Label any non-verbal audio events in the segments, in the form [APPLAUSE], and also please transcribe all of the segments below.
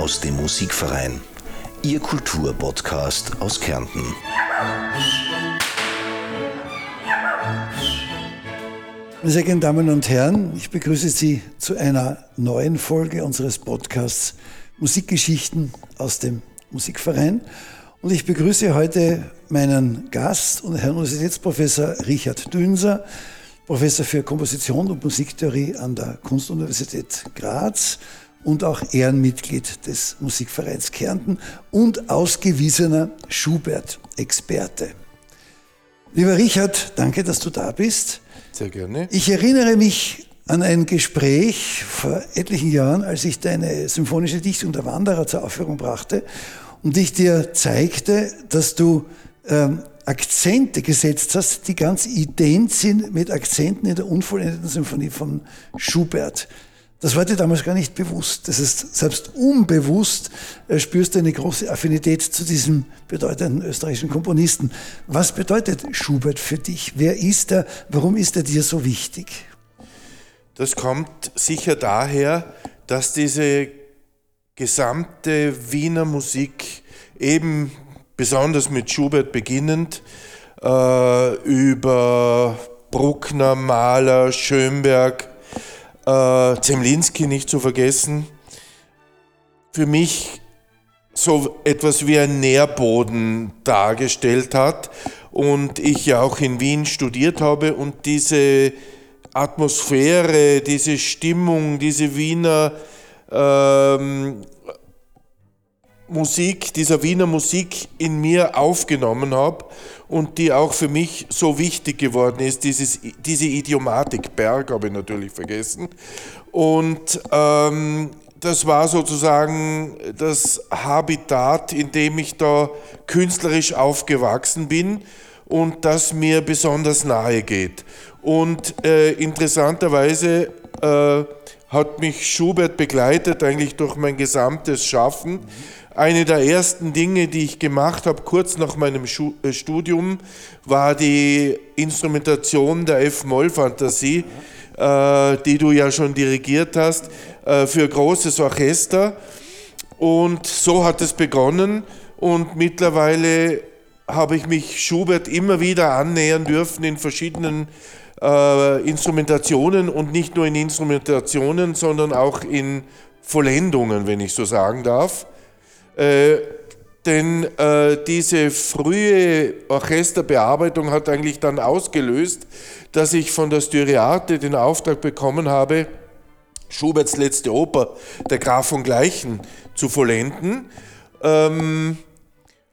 Aus dem Musikverein. Ihr Kulturpodcast aus Kärnten. Meine sehr geehrten Damen und Herren, ich begrüße Sie zu einer neuen Folge unseres Podcasts Musikgeschichten aus dem Musikverein. Und ich begrüße heute meinen Gast und Herrn Universitätsprofessor Richard Dünser, Professor für Komposition und Musiktheorie an der Kunstuniversität Graz und auch Ehrenmitglied des Musikvereins Kärnten und ausgewiesener Schubert-Experte. Lieber Richard, danke, dass du da bist. Sehr gerne. Ich erinnere mich an ein Gespräch vor etlichen Jahren, als ich deine symphonische Dichtung der Wanderer zur Aufführung brachte und ich dir zeigte, dass du ähm, Akzente gesetzt hast, die ganz ident sind mit Akzenten in der unvollendeten Symphonie von Schubert. Das war dir damals gar nicht bewusst. Das ist selbst unbewusst äh, spürst du eine große Affinität zu diesem bedeutenden österreichischen Komponisten. Was bedeutet Schubert für dich? Wer ist er? Warum ist er dir so wichtig? Das kommt sicher daher, dass diese gesamte Wiener Musik eben besonders mit Schubert beginnend äh, über Bruckner, Mahler, Schönberg, äh, Zemlinski nicht zu vergessen, für mich so etwas wie ein Nährboden dargestellt hat und ich ja auch in Wien studiert habe und diese Atmosphäre, diese Stimmung, diese Wiener ähm, Musik, dieser Wiener Musik in mir aufgenommen habe und die auch für mich so wichtig geworden ist. Dieses, diese Idiomatik, Berg habe ich natürlich vergessen. Und ähm, das war sozusagen das Habitat, in dem ich da künstlerisch aufgewachsen bin und das mir besonders nahe geht. Und äh, interessanterweise äh, hat mich Schubert begleitet eigentlich durch mein gesamtes Schaffen. Mhm eine der ersten Dinge, die ich gemacht habe, kurz nach meinem äh, Studium, war die Instrumentation der F-Moll-Fantasie, äh, die du ja schon dirigiert hast, äh, für großes Orchester. Und so hat es begonnen und mittlerweile habe ich mich Schubert immer wieder annähern dürfen in verschiedenen äh, Instrumentationen und nicht nur in Instrumentationen, sondern auch in Vollendungen, wenn ich so sagen darf. Äh, denn äh, diese frühe Orchesterbearbeitung hat eigentlich dann ausgelöst, dass ich von der Styriate den Auftrag bekommen habe, Schuberts letzte Oper, Der Graf von Gleichen, zu vollenden. Ähm,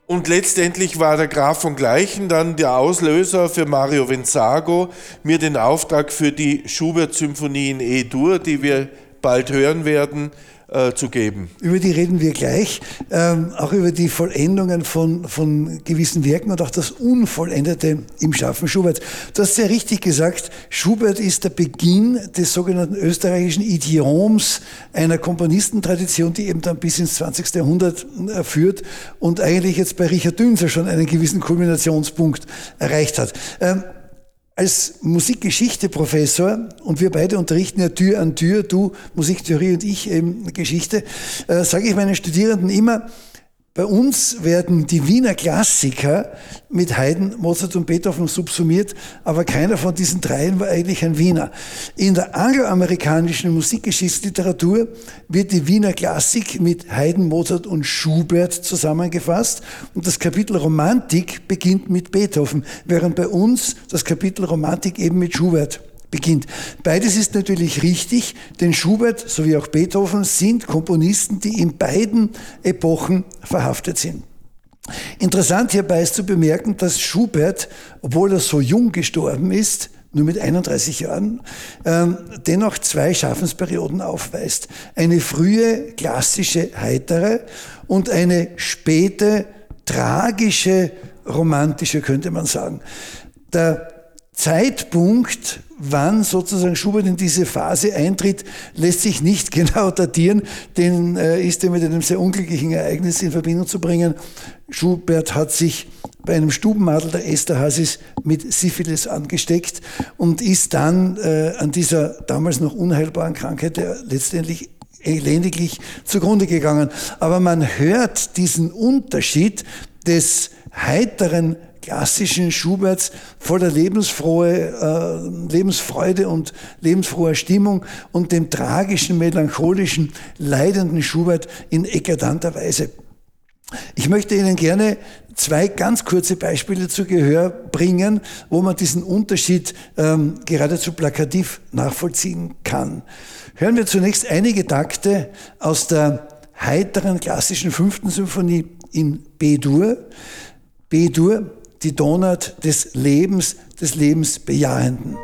und letztendlich war der Graf von Gleichen dann der Auslöser für Mario Venzago, mir den Auftrag für die Schubert-Symphonie in E-Dur, die wir bald hören werden, äh, zu geben. Über die reden wir gleich, ähm, auch über die Vollendungen von, von gewissen Werken und auch das Unvollendete im Schaffen Schubert. Du hast sehr richtig gesagt, Schubert ist der Beginn des sogenannten österreichischen Idioms, einer Komponistentradition, die eben dann bis ins 20. Jahrhundert äh, führt und eigentlich jetzt bei Richard Dünser schon einen gewissen Kulminationspunkt erreicht hat. Ähm, als Musikgeschichte-Professor, und wir beide unterrichten ja Tür an Tür, du Musiktheorie und ich eben Geschichte, äh, sage ich meinen Studierenden immer, bei uns werden die Wiener Klassiker mit Haydn, Mozart und Beethoven subsumiert, aber keiner von diesen dreien war eigentlich ein Wiener. In der angloamerikanischen Musikgeschichtsliteratur wird die Wiener Klassik mit Haydn, Mozart und Schubert zusammengefasst und das Kapitel Romantik beginnt mit Beethoven, während bei uns das Kapitel Romantik eben mit Schubert beginnt. Beides ist natürlich richtig, denn Schubert sowie auch Beethoven sind Komponisten, die in beiden Epochen verhaftet sind. Interessant hierbei ist zu bemerken, dass Schubert, obwohl er so jung gestorben ist, nur mit 31 Jahren, ähm, dennoch zwei Schaffensperioden aufweist. Eine frühe, klassische, heitere und eine späte, tragische, romantische, könnte man sagen. Der Zeitpunkt, wann sozusagen Schubert in diese Phase eintritt, lässt sich nicht [LAUGHS] genau datieren, denn äh, ist er mit einem sehr unglücklichen Ereignis in Verbindung zu bringen. Schubert hat sich bei einem Stubenmadel der Esterhazys mit Syphilis angesteckt und ist dann äh, an dieser damals noch unheilbaren Krankheit, letztendlich elendiglich zugrunde gegangen. Aber man hört diesen Unterschied des heiteren klassischen Schuberts voller lebensfrohe, äh, Lebensfreude und lebensfroher Stimmung und dem tragischen, melancholischen, leidenden Schubert in eklatanter Weise. Ich möchte Ihnen gerne zwei ganz kurze Beispiele zu Gehör bringen, wo man diesen Unterschied ähm, geradezu plakativ nachvollziehen kann. Hören wir zunächst einige Takte aus der heiteren klassischen fünften Symphonie in B-Dur. B-Dur, die Donut des Lebens, des Lebensbejahenden.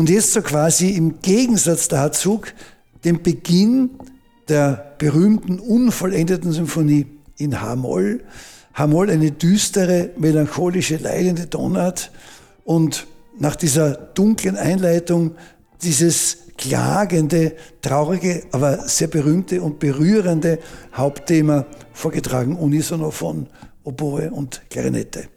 Und jetzt so quasi im Gegensatz dazu den Beginn der berühmten unvollendeten Symphonie in H-Moll. H-Moll eine düstere, melancholische, leidende Tonart und nach dieser dunklen Einleitung dieses klagende, traurige, aber sehr berühmte und berührende Hauptthema vorgetragen unisono von Oboe und Klarinette.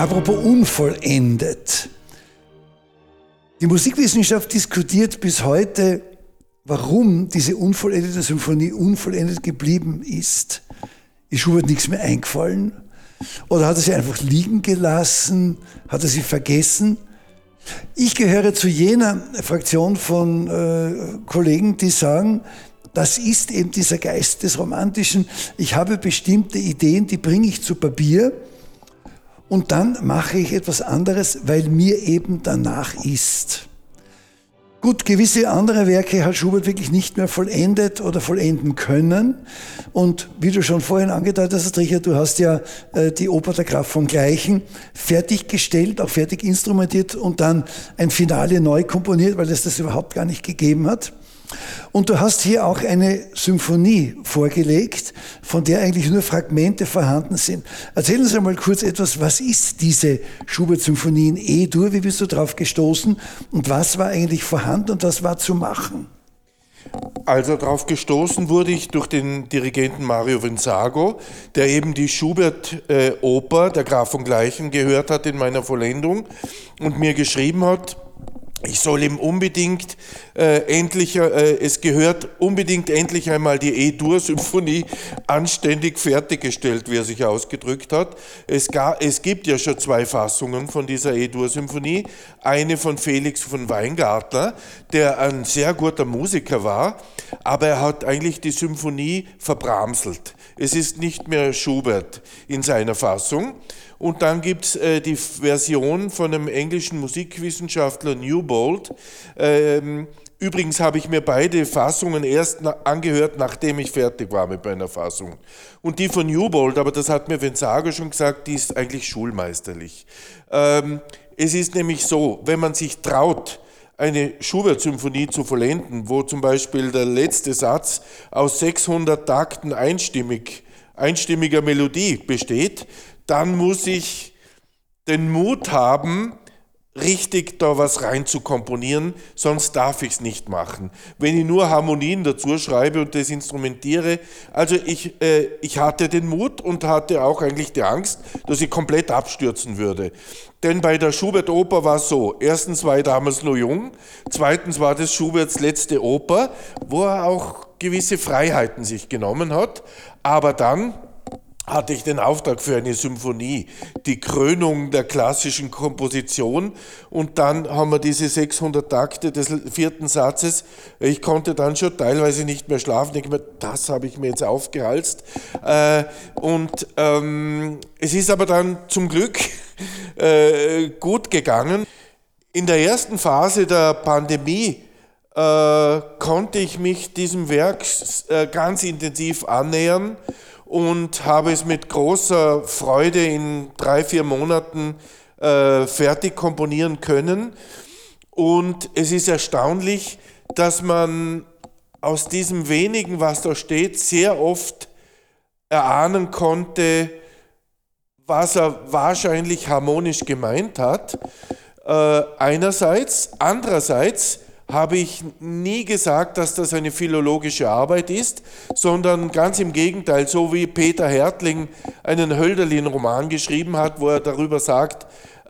Apropos unvollendet. Die Musikwissenschaft diskutiert bis heute, warum diese unvollendete Symphonie unvollendet geblieben ist. Ist Schubert nichts mehr eingefallen? Oder hat er sie einfach liegen gelassen? Hat er sie vergessen? Ich gehöre zu jener Fraktion von äh, Kollegen, die sagen, das ist eben dieser Geist des Romantischen. Ich habe bestimmte Ideen, die bringe ich zu Papier und dann mache ich etwas anderes, weil mir eben danach ist. Gut, gewisse andere Werke hat Schubert wirklich nicht mehr vollendet oder vollenden können. Und wie du schon vorhin angedeutet hast, Richard, du hast ja äh, die Oper der Graf von Gleichen fertiggestellt, auch fertig instrumentiert und dann ein Finale neu komponiert, weil es das überhaupt gar nicht gegeben hat. Und du hast hier auch eine Symphonie vorgelegt, von der eigentlich nur Fragmente vorhanden sind. Erzähl uns einmal kurz etwas, was ist diese Schubert-Symphonie in E-Dur? Wie bist du darauf gestoßen? Und was war eigentlich vorhanden und was war zu machen? Also darauf gestoßen wurde ich durch den Dirigenten Mario Vinzago, der eben die Schubert-Oper Der Graf von Gleichen gehört hat in meiner Vollendung und mir geschrieben hat, ich soll ihm unbedingt äh, endlich, äh, es gehört unbedingt endlich einmal die E-Dur-Symphonie anständig fertiggestellt, wie er sich ausgedrückt hat. Es, gar, es gibt ja schon zwei Fassungen von dieser E-Dur-Symphonie. Eine von Felix von Weingartner, der ein sehr guter Musiker war, aber er hat eigentlich die Symphonie verbramselt. Es ist nicht mehr Schubert in seiner Fassung. Und dann gibt es äh, die Version von einem englischen Musikwissenschaftler Newbold. Ähm, übrigens habe ich mir beide Fassungen erst angehört, nachdem ich fertig war mit meiner Fassung. Und die von Newbold, aber das hat mir Venzago schon gesagt, die ist eigentlich schulmeisterlich. Ähm, es ist nämlich so, wenn man sich traut, eine Schubert-Symphonie zu vollenden, wo zum Beispiel der letzte Satz aus 600 Takten einstimmig, einstimmiger Melodie besteht, dann muss ich den Mut haben, richtig da was rein zu komponieren, sonst darf ich es nicht machen. Wenn ich nur Harmonien dazu schreibe und das instrumentiere, also ich, äh, ich hatte den Mut und hatte auch eigentlich die Angst, dass ich komplett abstürzen würde. Denn bei der Schubert-Oper war es so, erstens war ich damals nur jung, zweitens war das Schuberts letzte Oper, wo er auch gewisse Freiheiten sich genommen hat, aber dann hatte ich den Auftrag für eine Symphonie, die Krönung der klassischen Komposition. Und dann haben wir diese 600 Takte des vierten Satzes. Ich konnte dann schon teilweise nicht mehr schlafen. Ich mir, das habe ich mir jetzt aufgehalst. Äh, und ähm, es ist aber dann zum Glück äh, gut gegangen. In der ersten Phase der Pandemie äh, konnte ich mich diesem Werk ganz intensiv annähern und habe es mit großer Freude in drei, vier Monaten äh, fertig komponieren können. Und es ist erstaunlich, dass man aus diesem wenigen, was da steht, sehr oft erahnen konnte, was er wahrscheinlich harmonisch gemeint hat. Äh, einerseits, andererseits habe ich nie gesagt, dass das eine philologische Arbeit ist, sondern ganz im Gegenteil, so wie Peter Hertling einen Hölderlin-Roman geschrieben hat, wo er darüber sagt,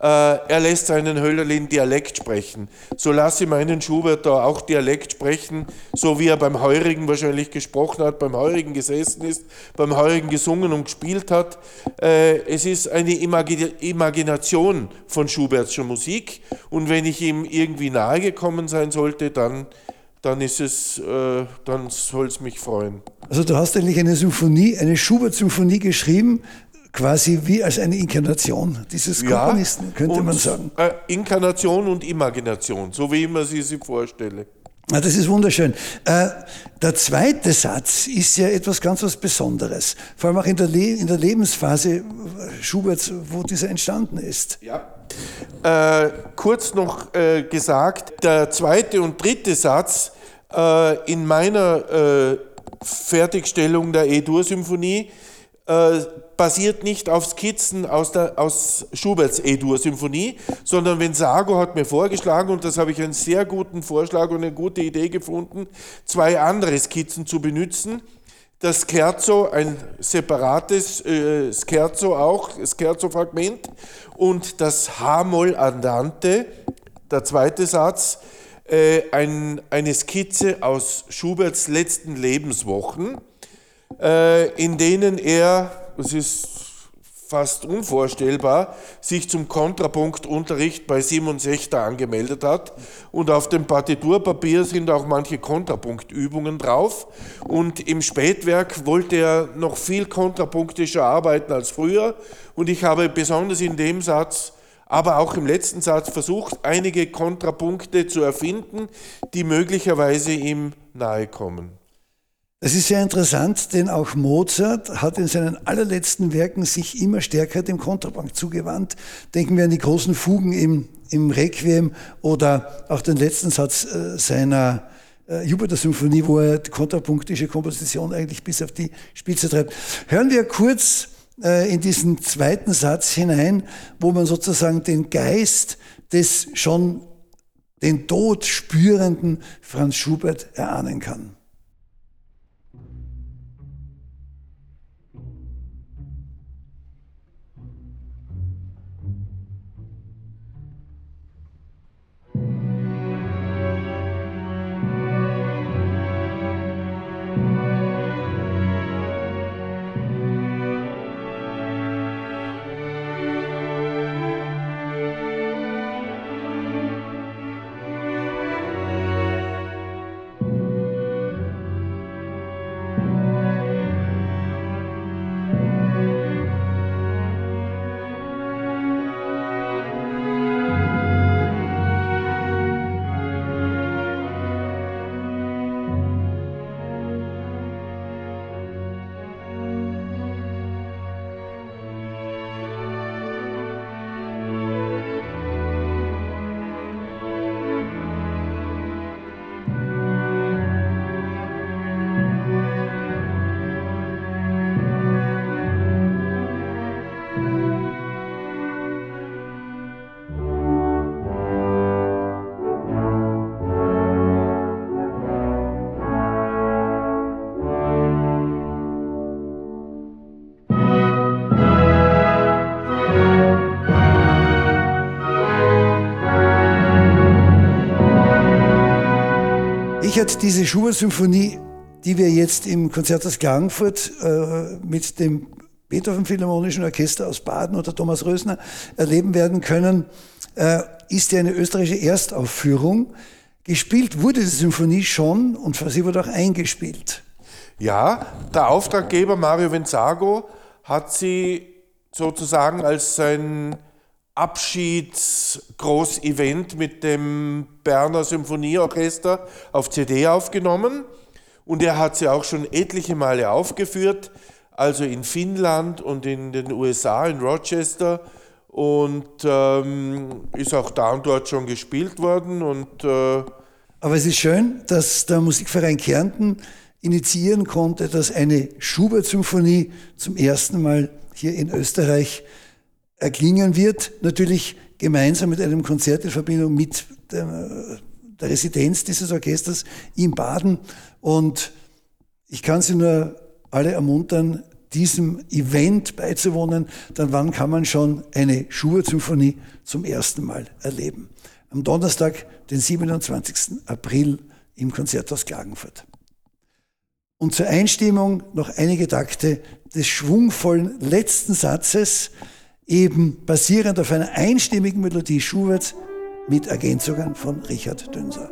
er lässt seinen Hölderlin Dialekt sprechen. So lasse ich meinen Schubert da auch Dialekt sprechen, so wie er beim Heurigen wahrscheinlich gesprochen hat, beim Heurigen gesessen ist, beim Heurigen gesungen und gespielt hat. Äh, es ist eine Imagination von Schubertscher Musik und wenn ich ihm irgendwie nahe gekommen sein sollte, dann dann äh, dann soll es mich freuen. Also du hast eigentlich eine Symphonie, eine Schubert-Symphonie geschrieben, quasi wie als eine Inkarnation dieses Komponisten, ja, könnte man sagen. Äh, Inkarnation und Imagination, so wie ich mir sie, sie vorstelle. Ja, das ist wunderschön. Äh, der zweite Satz ist ja etwas ganz was Besonderes, vor allem auch in der, Le in der Lebensphase Schuberts, wo dieser entstanden ist. Ja. Äh, kurz noch äh, gesagt, der zweite und dritte Satz äh, in meiner äh, Fertigstellung der E-Dur-Symphonie äh, basiert nicht auf Skizzen aus, der, aus Schuberts E-Dur-Symphonie, sondern Vensago hat mir vorgeschlagen, und das habe ich einen sehr guten Vorschlag und eine gute Idee gefunden, zwei andere Skizzen zu benutzen. Das Scherzo, ein separates äh, Scherzo auch, Scherzo-Fragment, und das H-Moll Andante, der zweite Satz, äh, ein, eine Skizze aus Schuberts letzten Lebenswochen in denen er, das ist fast unvorstellbar, sich zum Kontrapunktunterricht bei Simon Sechter angemeldet hat. Und auf dem Partiturpapier sind auch manche Kontrapunktübungen drauf. Und im Spätwerk wollte er noch viel kontrapunktischer arbeiten als früher. Und ich habe besonders in dem Satz aber auch im letzten Satz versucht, einige Kontrapunkte zu erfinden, die möglicherweise ihm nahe kommen. Es ist sehr interessant, denn auch Mozart hat in seinen allerletzten Werken sich immer stärker dem Kontrapunkt zugewandt. Denken wir an die großen Fugen im, im Requiem oder auch den letzten Satz äh, seiner äh, Jupiter-Symphonie, wo er die kontrapunktische Komposition eigentlich bis auf die Spitze treibt. Hören wir kurz äh, in diesen zweiten Satz hinein, wo man sozusagen den Geist des schon den Tod spürenden Franz Schubert erahnen kann. Richard, diese Schubert-Symphonie, die wir jetzt im Konzert aus Klagenfurt äh, mit dem Beethoven Philharmonischen Orchester aus Baden oder Thomas Rösner erleben werden können, äh, ist ja eine österreichische Erstaufführung. Gespielt wurde die Symphonie schon und sie wurde auch eingespielt. Ja, der Auftraggeber Mario Venzago hat sie sozusagen als sein Abschiedsgroß-Event mit dem Berner Symphonieorchester auf CD aufgenommen und er hat sie auch schon etliche Male aufgeführt, also in Finnland und in den USA, in Rochester und ähm, ist auch da und dort schon gespielt worden. Und, äh Aber es ist schön, dass der Musikverein Kärnten initiieren konnte, dass eine Schubert-Symphonie zum ersten Mal hier in Österreich erklingen wird, natürlich gemeinsam mit einem Konzert in Verbindung mit der, der Residenz dieses Orchesters in Baden. Und ich kann Sie nur alle ermuntern, diesem Event beizuwohnen, dann wann kann man schon eine Schubert-Symphonie zum ersten Mal erleben? Am Donnerstag, den 27. April im Konzerthaus Klagenfurt. Und zur Einstimmung noch einige Takte des schwungvollen letzten Satzes, eben basierend auf einer einstimmigen Melodie Schuberts mit Ergänzungen von Richard Dünser.